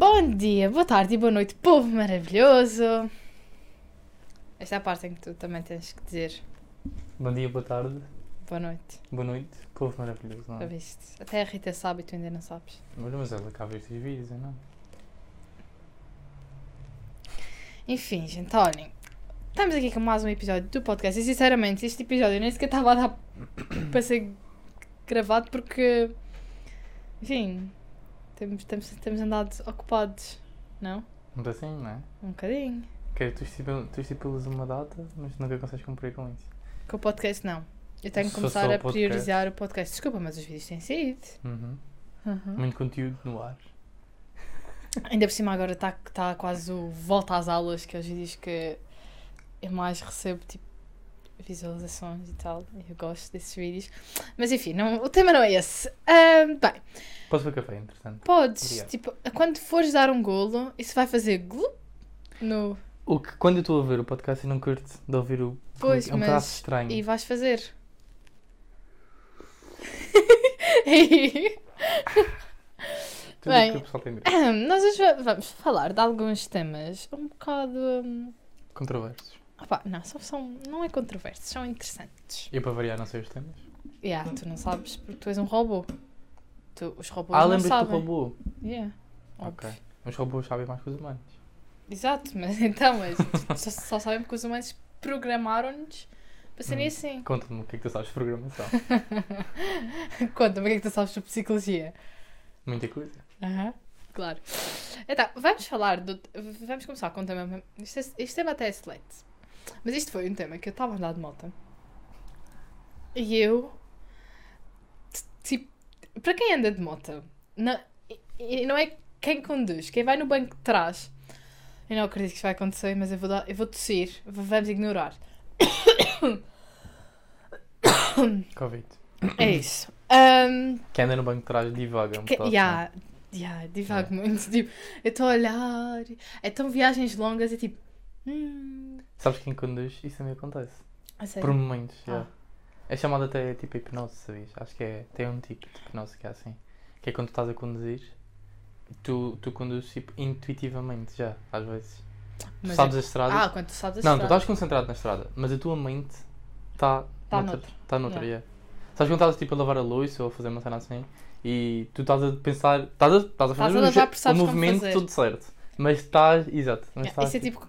Bom dia, boa tarde e boa noite, povo maravilhoso. Esta é a parte em que tu também tens que dizer Bom dia, boa tarde, boa noite. boa noite, povo maravilhoso, não Já é? viste? Até a Rita sabe e tu ainda não sabes. Mas, mas ela acaba estes vídeos, eu não? Enfim, gente, olhem. Estamos aqui com mais um episódio do podcast e sinceramente este episódio nem sequer estava a dar para ser gravado porque, enfim, temos, temos, temos andado ocupados, não? Não assim, não é? Um bocadinho. Que tu, tu estipulas uma data, mas nunca consegues cumprir com isso. Com o podcast não. Eu tenho que começar só a podcast. priorizar o podcast. Desculpa, mas os vídeos têm saído. Uhum. Uhum. Muito conteúdo no ar. Ainda por cima agora está tá quase o volta às aulas, que é os vídeos que eu mais recebo, tipo, visualizações e tal. Eu gosto desses vídeos. Mas enfim, não, o tema não é esse. Ahm, bem, Posso ver café, interessante. podes, Obrigado. tipo, quando fores dar um golo, isso vai fazer glu no... O que, quando eu estou a ver o podcast e não curto de ouvir o. Pois, é um mas- estranho. E vais fazer. Tudo bem. que o pessoal tem Nós hoje va- vamos falar de alguns temas um bocado... hum, Controversos. Opá, não, são, são, não é controversos, são interessantes. E para variar, não sei os temas. Yeah, tu não sabes porque tu és um robô. Tu, os robôs Ah, não lembras do sabem. robô? Yeah, Ok. óbvio. Os robôs sabem mais que os humanos. Exato, mas então, mas só, só sabem porque os humanos programaram-nos para serem Hum. assim. Conta-me o que é que tu sabes de programação. Conta-me o que é que tu sabes sobre psicologia. Muita coisa. Aham, claro. Então, vamos falar do. Vamos começar com um tema. É- este tema até é excelente. Mas isto foi um tema que eu estava a andar de moto. E eu. Tipo, para quem anda de moto, não, e- e não é quem conduz, quem vai no banco de trás. Eu não acredito que isto vai acontecer, mas eu vou, dar, eu vou tossir. Vamos ignorar. Covid. É isso. Ahm, Que anda no banco de trás divaga um Que, bocado. yeah, yeah, divago muito. Tipo, eu estou a olhar. Então, viagens longas é tipo. Hum, Sabes quem conduz? Isso também acontece. a sério. Por momentos, Ah. já. É chamado até tipo hipnose, sabias? Acho que é, tem um tipo de hipnose que é assim. Que é quando tu estás a conduzir, tu, tu conduzes tipo intuitivamente já, às vezes. Tu Mas sabes é- as estradas. Ah, quando tu sabes a não, tu estrada. estás concentrado na estrada, mas a tua mente está Tá noutra. Está noutra, yeah. Sabes quando estás tipo a lavar a louça ou a fazer uma cena assim e tu estás a pensar, estás a, estás a fazer a o, sabes movimento tudo certo, mas estás, exato, mas Yeah, estás Isso é tipo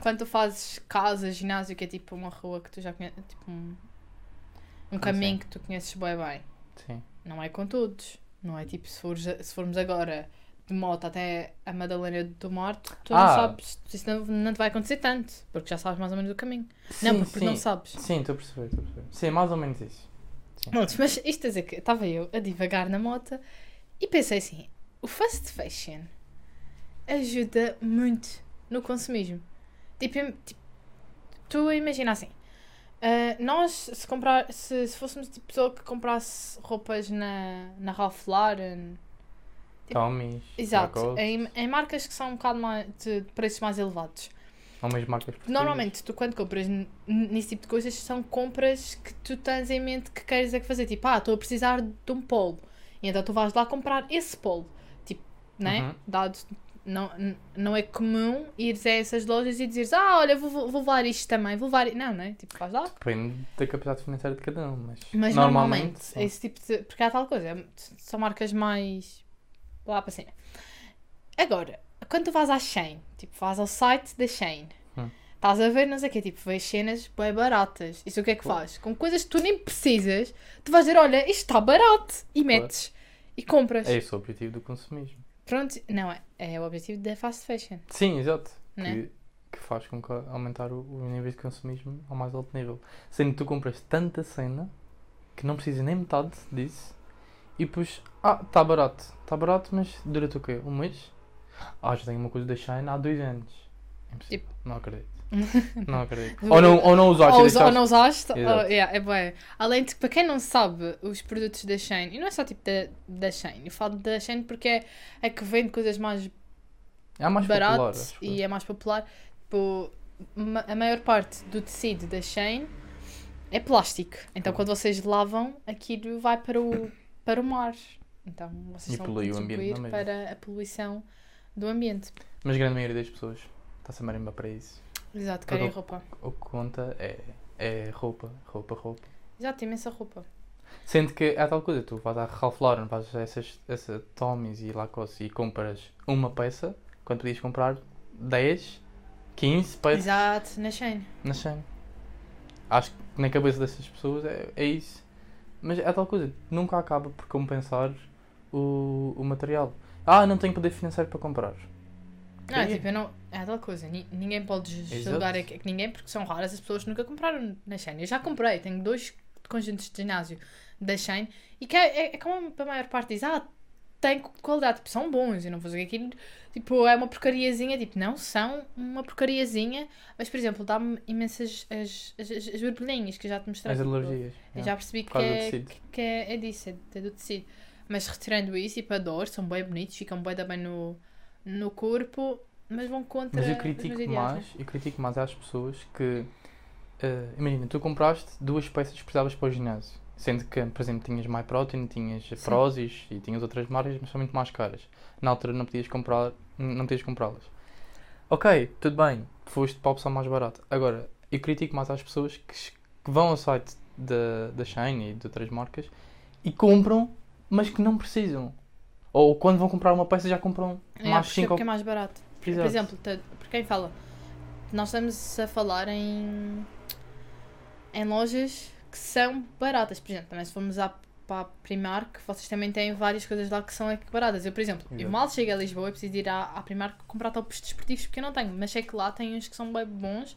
quando tu fazes casa, ginásio, que é tipo uma rua que tu já conheces. Tipo um, um caminho Sim. que tu conheces bem bem. Sim. Não é com todos. Não é tipo se, fores, se formos agora de moto até a Madalena do Mar, tu, tu não Ah. sabes. Isso não, não te vai acontecer tanto. Porque já sabes mais ou menos o caminho. não, Sim, porque não sim. sabes. Sim, estou a perceber, estou a perceber. Sim, mais ou menos isso. Sim. Mas isto a dizer que estava eu a divagar na moto e pensei assim: o fast fashion ajuda muito no consumismo. Tipo, tipo, tu imagina assim: ah, nós, se, comprar, se, se fôssemos tipo pessoa que comprasse roupas na, na Ralph Lauren, Tipo, Tommy's, exato, em, em marcas que são um bocado mais, de preços mais elevados. ou mesmo marcas. Normalmente, tu quando compras nesse tipo de coisas, são compras que tu tens em mente que queres é que fazer. Tipo, ah, estou a precisar de um polo. E então tu vais lá comprar esse polo. Tipo, né? Uhum. Dado, não, não é comum ires a essas lojas e dizeres, ah, olha, vou, vou levar isto também, vou levar. i-". Não, né? Tipo, vais lá. Depende da capacidade financeira de cada um, mas, Mas normalmente, normalmente, esse tipo de. Porque há tal coisa, é- são marcas mais. lá para cima. Agora, quando tu vais à Shein, tipo, vais ao site da Shein, Hum. estás a ver, não sei o quê, tipo, vês cenas bem baratas. Isso o que é que Claro. faz? Com coisas que tu nem precisas, tu vais dizer, olha, isto está barato, e metes. E compras. é esse o objetivo do consumismo. Pronto, não é? É o objetivo da fast fashion. Sim, exato. Né? Que, que faz com que aumentar o, nível de consumismo ao mais alto nível. Sendo que tu compras tanta cena que não precisas nem metade disso e depois, ah, está barato. Está barato, mas dura-te o quê? Um mês? Ah, já tenho uma coisa da Shine há dois anos. Impossível. Não acredito. Não acredito. ou, não, ou não usaste Ou, usa- ou não usaste, ou- yeah, é. Além de que, para quem não sabe, os produtos da Shein, e não é só tipo da, da Shein, eu falo da Shein porque é a que vende coisas mais É mais acho e é mais popular. Tipo, a maior parte do tecido da Shein é plástico. Então, Claro. quando vocês lavam, aquilo vai para o, para o mar. Então, vocês E polui o ambiente mesma. para a poluição do ambiente. Mas a grande maioria das pessoas está-se a marimba para isso. Exato, querem roupa. O que conta é, é roupa, roupa, roupa. Exato, imensa roupa. Sendo que é tal coisa, tu vais à Ralph Lauren, vais a essas, essa Tommy's e Lacoste e compras uma peça, quando podias comprar 10, 15 peças Exato, na Shane. na Shein. Acho que na cabeça dessas pessoas é, é isso. Mas é tal coisa, nunca acaba por compensar o, o material. Ah, não tenho poder financeiro para comprar. Não, é tipo, eu não. É tal coisa. ni- Ninguém pode julgar Exato. aqui- ninguém porque são raras as pessoas que nunca compraram na Shane. Eu já comprei, tenho dois conjuntos de ginásio da Shane e que é, é, é como a maior parte diz: Ah, tem qualidade, tipo, são bons. Eu não vou dizer que aquilo tipo, é uma porcariazinha. Tipo, não são uma porcariazinha, mas por exemplo, dá-me imensas as, as, as, as borbulhinhas que eu já te mostrei. As tipo, alergias. Eu é. já percebi que é, tecido. que é, é disso, é, é do tecido. Mas retirando isso e para dor, são bem bonitos, ficam bem bem no, no corpo, mas vão contra Mas eu os critico meus ideais, mais, né? eu critico mais às pessoas que eh, imagina, tu compraste duas peças que precisavas para o ginásio. Sendo que, por exemplo, tinhas MyProtein, tinhas Prozis e tinhas outras marcas, mas são muito mais caras. Na altura não podias comprar, não podias comprá-las. Ok, tudo bem, foste para a opção mais barata. Agora, eu critico mais às pessoas que, que vão ao site da, da Shine e de outras marcas e compram, mas que não precisam. Ou quando vão comprar uma peça já compram É, mais porque, 5 porque é mais barato. Por Exato. exemplo, te- por quem fala, nós estamos a falar em, em lojas que são baratas. Por exemplo, também se formos à, para a Primark, vocês também têm várias coisas lá que são aqui baratas. Eu, por exemplo, eu Exato. mal chego a Lisboa e preciso ir à, à Primark comprar topos desportivos porque eu não tenho. Mas sei que lá tem uns que são bem bons.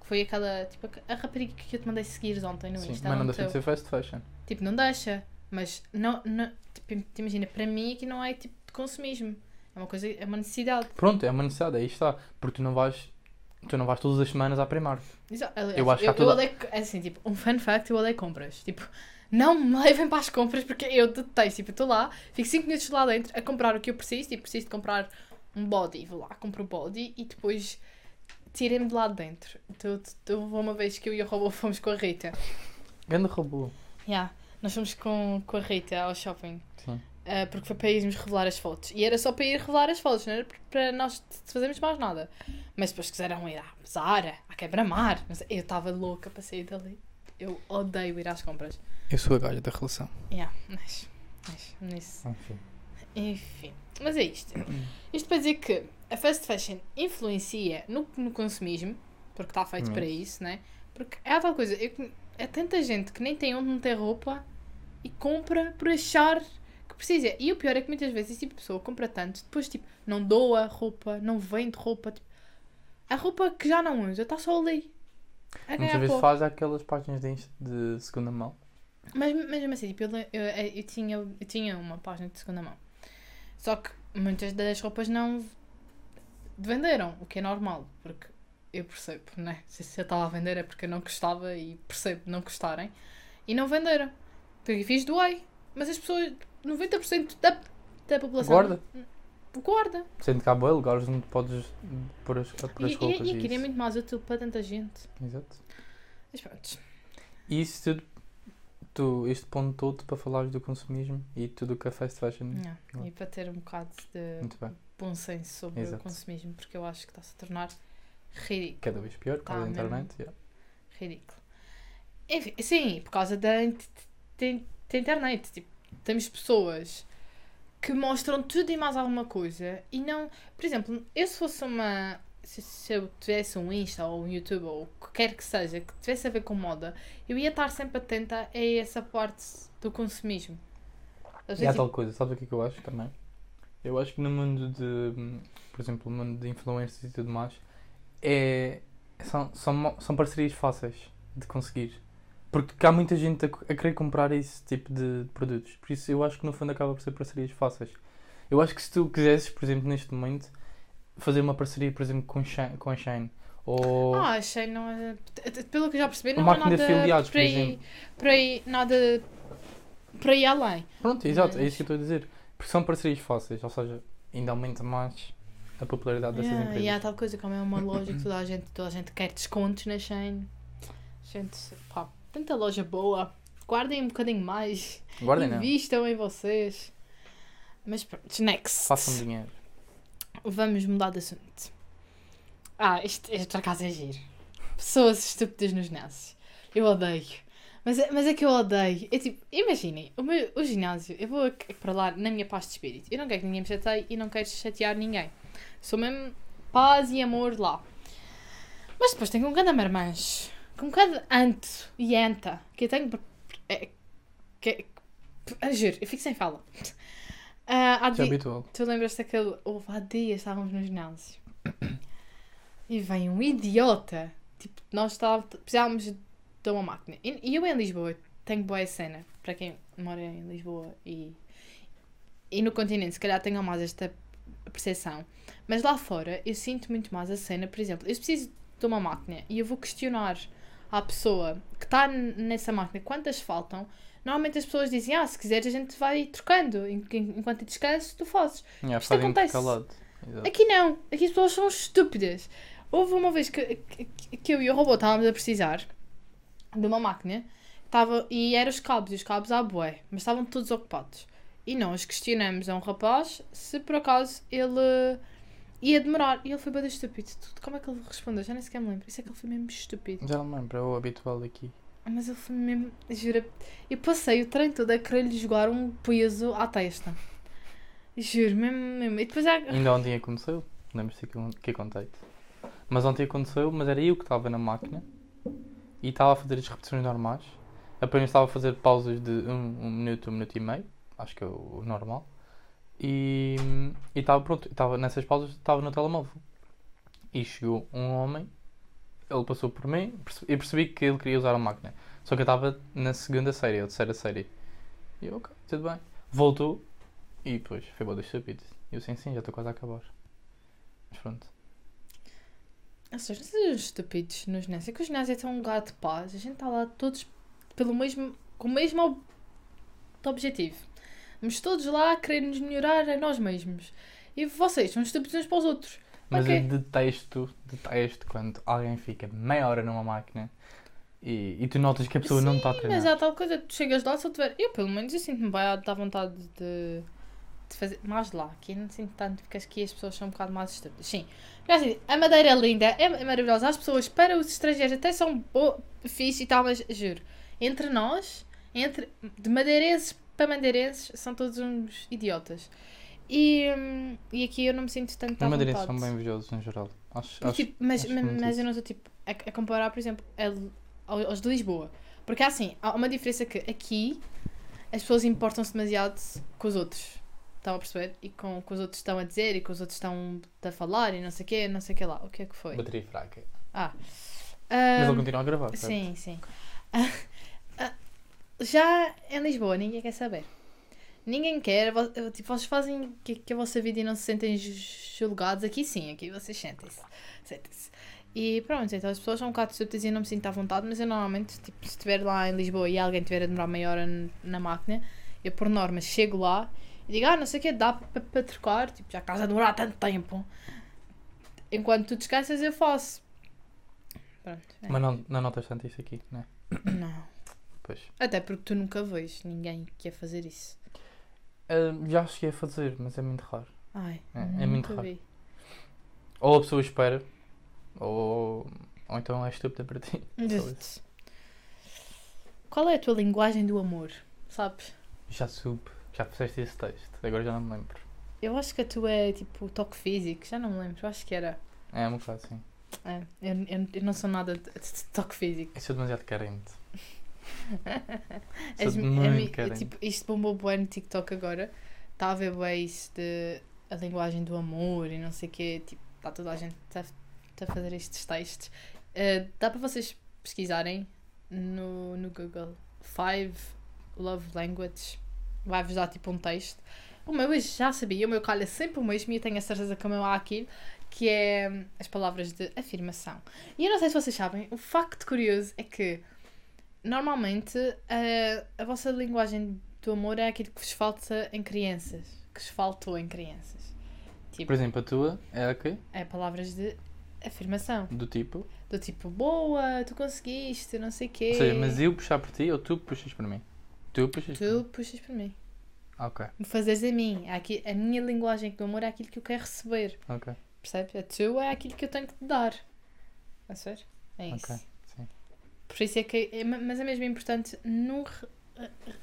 Que foi aquela, tipo, a rapariga que eu te mandei seguir ontem no Sim, Insta. mas não no deixa de ser fast fashion. Tipo, não deixa. Mas não, não tipo, imagina, para mim aqui não é tipo de consumismo. É uma coisa, é uma necessidade. Pronto, é uma necessidade, aí está. Porque tu não vais, tu não vais todas as semanas à Primark. Exato. Eu acho que eu, toda- odeio, é assim, tipo, um fun fact, eu odeio compras. Tipo, não me levem para as compras porque eu detesto. Tipo, eu estou lá, fico 5 minutos lá dentro a comprar o que eu preciso. Tipo, preciso de comprar um body. Vou lá, compro o body e depois tirem-me de lá de dentro. Então, então, uma vez que eu e o robô fomos com a Rita. Grande robô. Yeah, nós fomos com, com a Rita ao shopping. Sim. Uh, porque foi para irmos revelar as fotos. E era só para ir revelar as fotos, não era para nós fazermos mais nada. Mas depois quiseram ir à Zara, à Quebra-Mar. Mas Eu estava louca para sair dali. Eu odeio ir às compras. Eu sou a galha da relação. Yeah, mas, mas nisso. Enfim. Enfim. Mas é isto. Isto para dizer que a fast fashion influencia no, no consumismo, porque está feito Hum. para isso, né? Porque é a tal coisa. eu- é tanta gente que nem tem onde meter roupa e compra por achar que precisa. E o pior é que muitas vezes esse tipo de pessoa compra tanto, depois tipo, não doa roupa, não vende roupa. Tipo, a roupa que já não usa está só ali. A Muitas vezes faz aquelas páginas de, Insta- de segunda mão. Mas mesmo assim, tipo, eu, eu, eu, tinha, eu tinha uma página de segunda mão. Só que muitas das roupas não venderam, o que é normal, porque eu percebo, né? Se eu estava a vender é porque eu não gostava e percebo não gostarem. E não venderam. Porque fiz doei. Mas as pessoas, 90% da, da população. Guarda. Guarda. Sendo que há boi lugares onde podes pôr as, pôr as E, roupas. e, E, e aquilo é muito mais útil para tanta gente. Exato. Mas pronto. E isso tudo, tu, este ponto todo para falares do consumismo e tudo o que é fast fashion. Yeah. E para ter um bocado de bom senso sobre o Exato. consumismo, porque eu acho que está-se a tornar ridículo. Cada vez pior, por causa da internet. yeah. Ridículo. Enfim, sim, por causa da, da- da internet. Tipo, temos pessoas que mostram tudo e mais alguma coisa e não. Por exemplo, eu se fosse uma. Se, se eu tivesse um Insta ou um YouTube ou o que quer que seja que tivesse a ver com moda, eu ia estar sempre atenta a essa parte do consumismo. Às E há vezes, tal coisa, sabes o que é que eu acho também? Eu acho que no mundo de, por exemplo, no mundo de influencers e tudo mais, é, são, são, são parcerias fáceis de conseguir. Porque há muita gente a, a querer comprar esse tipo de produtos. Por isso eu acho que no fundo acaba por ser parcerias fáceis. Eu acho que se tu quisesses, por exemplo, neste momento, fazer uma parceria, por exemplo, com, Shine, com a Shane, ou Ah, achei não é. Pelo que já percebi, não há máquina de nada afiliados, por aí, exemplo. para aí, nada para ir além. Pronto, exato, é Mas- isso que eu estou a dizer. Porque são parcerias fáceis, ou seja, ainda aumenta mais a popularidade dessas Yeah, empresas. E há tal coisa como é uma loja que toda a gente, toda a gente quer descontos na Shein. Gente, pá, tanta loja boa. Guardem um bocadinho mais. Guardem não, Invistam em vocês. Mas pronto, next. façam dinheiro. Vamos mudar de assunto. Ah, isto, isto por acaso é giro. Pessoas estúpidas nos ginásios. Eu odeio. Mas, é- mas é que eu odeio. É tipo, imaginem, o, meu, o ginásio, eu vou para lá na minha paz de espírito. Eu não quero que ninguém me chateie e não quero chatear ninguém. Sou mesmo paz e amor lá. Mas depois tenho um grande marmanjo. Com um cada anto e anta que eu tenho. É, que, que, juro, eu fico sem fala. Isso é habitual. Tu lembras daquele. Houve há dias estávamos no ginásio e vem um idiota. Tipo, nós estávamos, precisávamos de uma máquina. E, e eu em Lisboa tenho boa cena. Para quem mora em Lisboa e, e no continente, se calhar tenham mais esta percepção. Mas lá fora eu sinto muito mais a cena. Por exemplo, eu preciso de uma máquina e eu vou questionar à pessoa que está nessa máquina quantas faltam. Normalmente as pessoas dizem, ah, se quiseres a gente vai trocando. En- en- Enquanto descansas, tu fazes. Yeah, Isto acontece. Aqui não. Aqui as pessoas são estúpidas. Houve uma vez que, que, que eu e o robô estávamos a precisar de uma máquina estava, e eram os cabos, e os cabos à bué, mas estavam todos ocupados. E nós questionamos a um rapaz se por acaso ele ia demorar. E ele foi bem estúpido. Tu- Como é que ele respondeu? Já nem sequer me lembro. Isso é que ele foi mesmo estúpido. Já não me lembro, é o habitual aqui. Mas ele foi mesmo. Juro. Eu passei o treino todo a querer-lhe jogar um peso à testa. Juro, mesmo, mesmo. E depois há. Ainda ontem aconteceu, lembras-te que, que contei-te. Mas ontem aconteceu, mas era eu que estava na máquina e estava a fazer as repetições normais. Apenas estava a fazer pausas de um, um minuto, um minuto e meio, acho que é o normal. E estava pronto, estava nessas pausas, estava no telemóvel. E chegou um homem, ele passou por mim e percebi que ele queria usar a máquina. Só que eu estava na segunda série, ou terceira série. E eu, ok, tudo bem. Voltou e depois foi boa dos estúpidos. E eu sim, sim, já estou quase a acabar. Mas pronto. Seja, não sejam estúpidos no ginásio. É que o ginásio é tão um lugar de paz. A gente está lá todos pelo mesmo, com o mesmo ob- objetivo. Vamos todos lá a querer nos melhorar a nós mesmos. E vocês são estúpidos uns para os outros. Mas Ok. eu detesto, detesto quando alguém fica meia hora numa máquina e, e tu notas que a pessoa não está a treinar. Mas há tal coisa, tu chegas lá, se eu tiver. Eu, pelo menos, eu sinto-me bem à vontade de, de fazer. Mais lá, aqui não sinto tanto, porque acho que as pessoas são um bocado mais estúpidas. Sim. Mas, assim, a Madeira é linda, é, é maravilhosa. As pessoas, para os estrangeiros, até são bo- fixe e tal, mas juro, entre nós, entre de madeirenses para madeirenses, são todos uns idiotas. E, hum, e aqui eu não me sinto tanto à vontade. são bem invejosos no geral. Acho, Porque, acho, tipo, mas, acho mas, mas eu não estou tipo, a, a comparar, por exemplo, a- ao- aos de Lisboa. Porque assim, há uma diferença que aqui as pessoas importam-se demasiado com os outros. Estão a perceber? E com o que os outros estão a dizer e com os outros estão a falar e não sei o quê, não sei o que lá. O que é que foi? bateria fraca. Ah. Mas Ahm, ele continua a gravar, certo? Sim, sim. Já em Lisboa ninguém quer saber. Ninguém quer. vo- Tipo, vocês fazem que, que a vossa vida e não se sentem ju- julgados. Aqui sim, aqui vocês sentem-se. Sentem-se. E pronto, então as pessoas são um bocado estúpidas e eu não me sinto à vontade, mas eu normalmente, tipo, se estiver lá em Lisboa e alguém estiver a demorar meia hora na máquina, eu por norma chego lá e digo, ah, não sei o que, dá para trocar, tipo, já estás a demorar tanto tempo. Enquanto tu descansas, eu faço. Pronto. é. Mas não, não notas tanto isso aqui, né? Não. Pois. Até porque tu nunca vês ninguém que ia fazer isso. Ah, já cheguei a fazer, mas é muito raro. Ai, É, é muito raro. vi. Ou a pessoa espera, ou, ou então é estúpida para ti. Qual é a tua linguagem do amor? Sabes? Já soube, já fizeste esse texto, agora já não me lembro. Eu acho que a tua é tipo toque físico, já não me lembro, eu acho que era. É um bocado assim. É, eu, eu, eu não sou nada de, de toque físico. Eu sou demasiado carente. É muito carente. tipo, isto bombou bué no TikTok agora. Está a ver bué isso de a linguagem do amor e não sei o quê. Tipo, está toda a gente a, a fazer estes textos. Eh, dá para vocês pesquisarem no, no Google Five Love Languages. Vai-vos dar tipo um texto. O meu eu já sabia, o meu calha sempre o mesmo e eu tenho a certeza que o meu há aquilo, que é hum, as palavras de afirmação. E eu não sei se vocês sabem, o facto curioso é que normalmente a, a vossa linguagem do amor é aquilo que vos falta em crianças, que vos faltou em crianças. Tipo, Por exemplo, a tua é a quê? é palavras de afirmação. Do tipo. Do tipo, boa, tu conseguiste, não sei o quê. Ou seja, mas eu puxar por ti ou tu puxas por mim? Tu puxas por Tu mim. puxas para mim. Ok, Me fazeres a mim. É aqui, a minha linguagem do amor é aquilo que eu quero receber. ok. Percebes? A tua é aquilo que eu tenho que te dar. A ver? É isso. Ok. Por isso é que. é- mas é mesmo importante num re-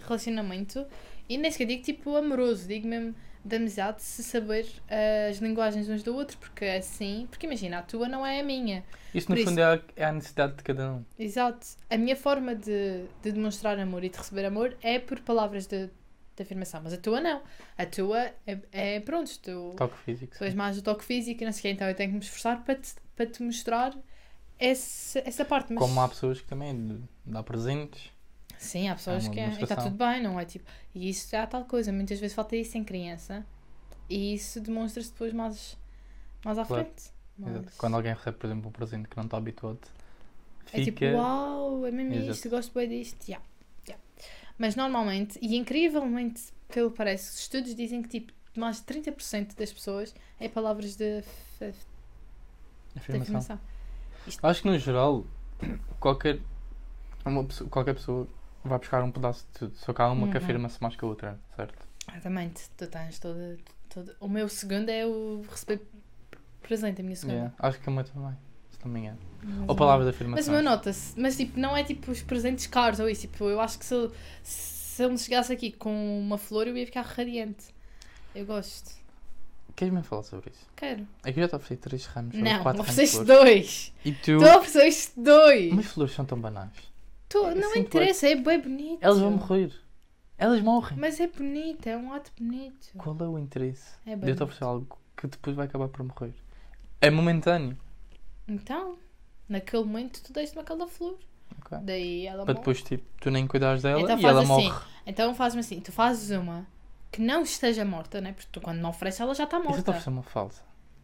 relacionamento, e nem sequer digo tipo amoroso, digo mesmo de amizade, se saber eh, as linguagens uns do outro, porque é assim. Porque imagina, a tua não é a minha. Isto no Por fundo é a, é a necessidade de cada um. Exato. A minha forma de, de demonstrar amor e de receber amor é por palavras de, de afirmação, mas a tua não. A tua é, é pronto, tu, Toque físico. tu és mais do toque físico e não sei o quê, então eu tenho que me esforçar para te, para te mostrar essa, essa parte. Mas... Como há pessoas que também dá presentes. Sim, há pessoas uma que é, está tudo bem, não é? Tipo, e isso é a tal coisa, muitas vezes falta isso em criança e isso demonstra-se depois mais, mais à Claro. frente. Mas Quando alguém recebe, por exemplo, um presente que não está habituado, É tipo, fica. uau, é mesmo Exato. isto, gosto bem disto. Yeah, yeah. Mas normalmente, e incrivelmente, pelo que parece, os estudos dizem que tipo, mais de 30% das pessoas é palavras de, de afirmação. Afirmação. Acho que no geral, qualquer, uma pessoa, qualquer pessoa vai buscar um pedaço de tudo. Só que há uma que Uhum. afirma-se mais que a outra, certo? Exatamente, tu tens toda, toda. O meu segundo é o receber presente, a minha segunda. Yeah. Acho que a minha também, se não me engano. Mas Ou palavras de Mas afirmação. o meu nota-se, mas tipo, não é tipo os presentes caros ou isso. Tipo, eu acho que se, se ele me chegasse aqui com uma flor, eu ia ficar radiante. Eu gosto. Queres mesmo falar sobre isso? Quero. É que eu já te ofereci 3 ramos, Não, 4 ramos de ofereceste dois. E tu. Tu ofereceste dois. Mas flores são tão banais. Tu, é não assim, interessa, é bem bonito. Elas vão morrer. Elas morrem. Mas é bonito, é um ato bonito. Qual é o interesse É de eu te oferecer algo que depois vai acabar por morrer? É momentâneo. Então, naquele momento tu deste-me aquela flor. ok? Daí ela Para morre. depois tipo, tu nem cuidares dela Então e ela assim. morre. Então faz-me assim, tu fazes uma que não esteja morta, né? Porque tu quando me ofereces ela já está Isso eu te morta. oferecer uma falsa.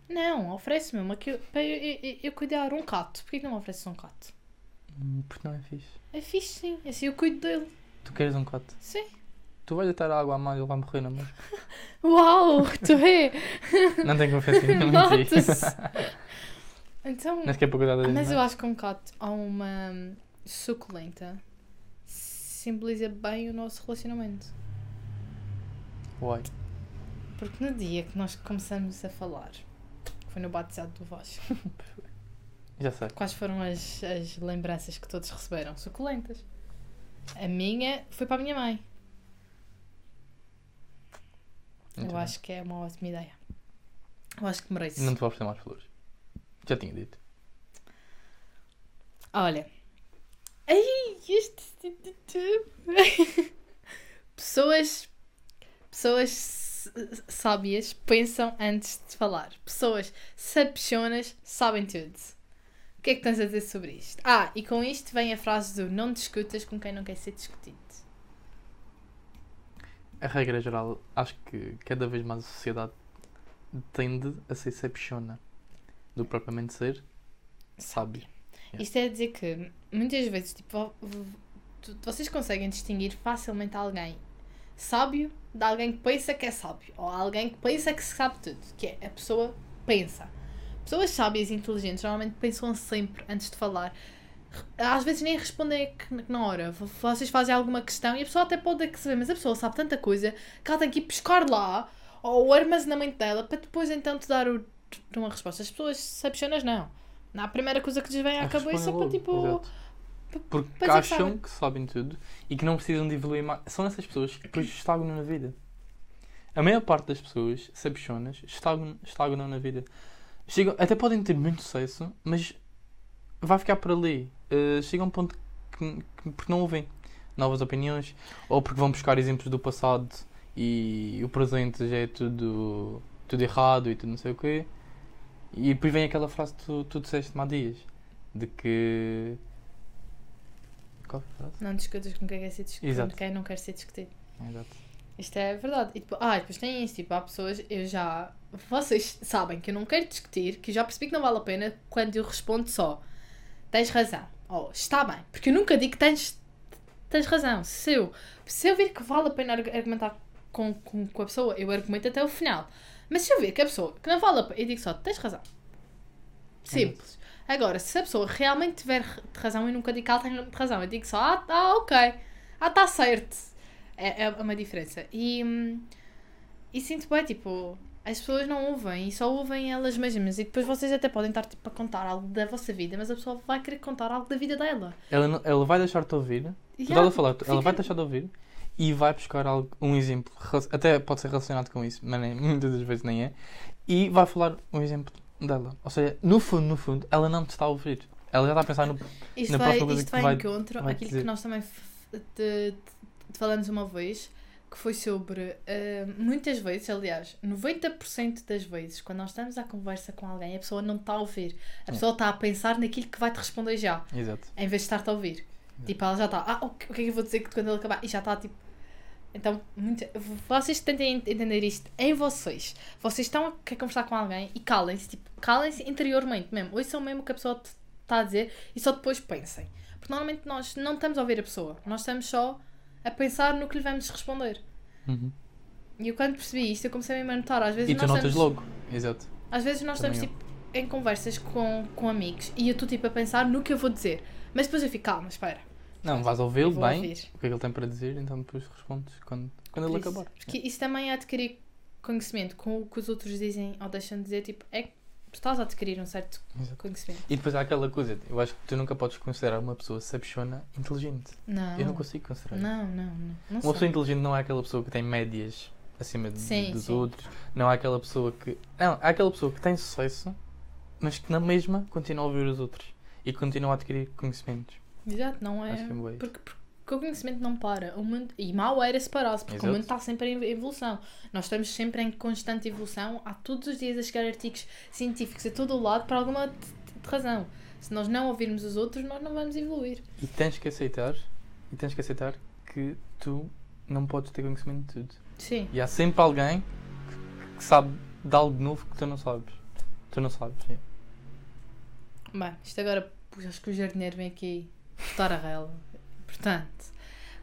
Não, oferece-me uma que eu, para eu, eu, eu- eu cuidar um gato. Porquê que não me ofereces um gato? Hum, Porque não é fixe. É fixe sim, assim eu cuido dele. Tu queres um gato. Sim. Tu vais deitar água à mãe e ele vai morrer na mesma. Uau, tu é? Não tenho confiança em. Nota-se. Então, Nem sequer para cuidar da mas eu mãe. acho que um gato ou uma suculenta simboliza bem o nosso relacionamento. Uai. Porque no dia que nós começamos a falar, foi no batizado do Voz, Já sei. quais foram as, as lembranças que todos receberam? Suculentas. A minha foi para a minha mãe. Muito eu bem. acho que é uma ótima ideia. Eu acho que merece. Não te vou oferecer mais flores. Já tinha dito. Olha. Ai, este. Pessoas. Pessoas sábias pensam antes de falar. Pessoas sabichonas sabem tudo. O que é que tens a dizer sobre isto? Ah, e com isto vem a frase do não discutas com quem não quer ser discutido. A regra geral, acho que cada vez mais a sociedade tende a ser sabichona do propriamente ser sábio. Yeah. Isto é dizer que muitas vezes tipo, vocês conseguem distinguir facilmente alguém sábio de alguém que pensa que é sábio ou alguém que pensa que sabe tudo, que é a pessoa pensa. Pessoas sábias e inteligentes normalmente pensam sempre antes de falar. Às vezes nem respondem na hora. Vocês fazem alguma questão e a pessoa até pode receber, mas a pessoa sabe tanta coisa que ela tem que ir pescar lá ou o armazenamento dela para depois então te dar o- uma resposta. As pessoas sabichonas não. Na a primeira coisa que lhes vem à cabeça para tipo. exato. Porque que acham sabem. que sabem tudo e que não precisam de evoluir mais. São essas pessoas que depois estagnam na vida. A maior parte das pessoas sabichonas estagnam, estagnam na vida. Chegam, até podem ter muito sucesso, mas vai ficar por ali. Uh, chega a um ponto que, que- porque não ouvem novas opiniões ou porque vão buscar exemplos do passado e o presente já é tudo, tudo errado e tudo não sei o quê. E depois vem aquela frase que tu, tu disseste há dias de que. Qual frase? Não discutas com quem quer ser discutido. Exato. Com quem não quer ser discutido. Exato. Isto é verdade. E depois, ah, e depois tem isso. Tipo, há pessoas. Eu já. Vocês sabem que eu não quero discutir, que eu já percebi que não vale a pena quando eu respondo só. Tens razão. Ou está bem. Porque eu nunca digo que tens, tens razão. Se eu, se eu vir que vale a pena argu- argumentar com, com, com a pessoa, eu argumento até o final. Mas se eu ver que a pessoa que não vale a pena, eu digo só, tens razão. Simples. Agora, se a pessoa realmente tiver r- razão, eu nunca digo que ela tem razão. Eu digo só, ah, ah ok. Ah, está certo. É, é uma diferença. E, e sinto bem, tipo, as pessoas não ouvem e só ouvem elas mesmas. E depois vocês até podem estar tipo, a contar algo da vossa vida, mas a pessoa vai querer contar algo da vida dela. Ela, não- ela vai deixar-te ouvir. Yeah, estás a falar, ela fica- vai deixar de ouvir e vai buscar algo, um exemplo. Até pode ser relacionado com isso, mas nem- muitas das vezes nem é. E vai falar um exemplo dela. Ou seja, no fundo, no fundo, ela não te está a ouvir. Ela já está a pensar no. Isto Na vai, próxima coisa isto que vai, encontro vai àquilo dizer. que nós também te, te- te falamos uma vez, que foi sobre eh, muitas vezes, aliás, 90% das vezes, quando nós estamos à conversa com alguém, a pessoa não está a ouvir. A Sim. pessoa está a pensar naquilo que vai te responder já, Exato. em vez de estar-te a ouvir. Tipo, ela já está, ah, o que, o que é que eu vou dizer quando ele acabar? E já está tipo. Então, muita, vocês tentem entender isto em vocês. Vocês estão a querer conversar com alguém e calem-se, tipo, calem-se interiormente mesmo. Ouçam mesmo o que a pessoa está a dizer e só depois pensem. Porque normalmente nós não estamos a ouvir a pessoa, nós estamos só a pensar no que lhe vamos responder. Uhum. E eu quando percebi isto, eu comecei mesmo a notar. Às vezes E tu nós notas estamos, logo. Exato. Às vezes nós Também estamos tipo, em conversas com, com amigos e eu estou tipo a pensar no que eu vou dizer. Mas depois eu fico, calma, espera. Não, vais ouvi-lo bem, ouvir. o que é que ele tem para dizer, então depois respondes quando, quando ele isso. acabar. Porque isso também é adquirir conhecimento com o que os outros dizem ou deixam de dizer, tipo, é que tu estás a adquirir um certo Exato. conhecimento. E depois há aquela coisa, eu acho que tu nunca podes considerar uma pessoa sabichona inteligente. Não. Eu não consigo considerar. Não, não, não. não Uma sou. pessoa inteligente não é aquela pessoa que tem médias acima de- Sim, dos sim. outros. Não é aquela pessoa que. Não, é aquela pessoa que tem sucesso, mas que na mesma continua a ouvir os outros e continua a adquirir conhecimentos. Exato, não é. É. Porque, porque o conhecimento não para. O mundo, e mal era separar-se, porque Exato. o mundo está sempre em evolução. Nós estamos sempre em constante evolução. Há todos os dias a chegar artigos científicos a todo o lado por alguma razão. Se nós não ouvirmos os outros, nós não vamos evoluir. E tens que aceitar, e tens que aceitar que tu não podes ter conhecimento de tudo. Sim. E há sempre alguém que, que sabe de algo novo que tu não sabes. Tu não sabes. é. Bem, isto agora, acho que o jardineiro vem aqui botar a rela. Portanto,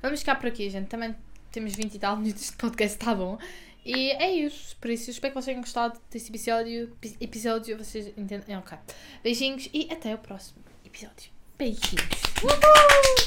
vamos ficar por aqui, gente. Também temos 20 e tal minutos de podcast, está bom. E é isso. Por isso, espero que vocês tenham gostado desse episódio. Epi- Episódio, vocês entendem? Ok. Beijinhos e até o próximo episódio. Beijinhos.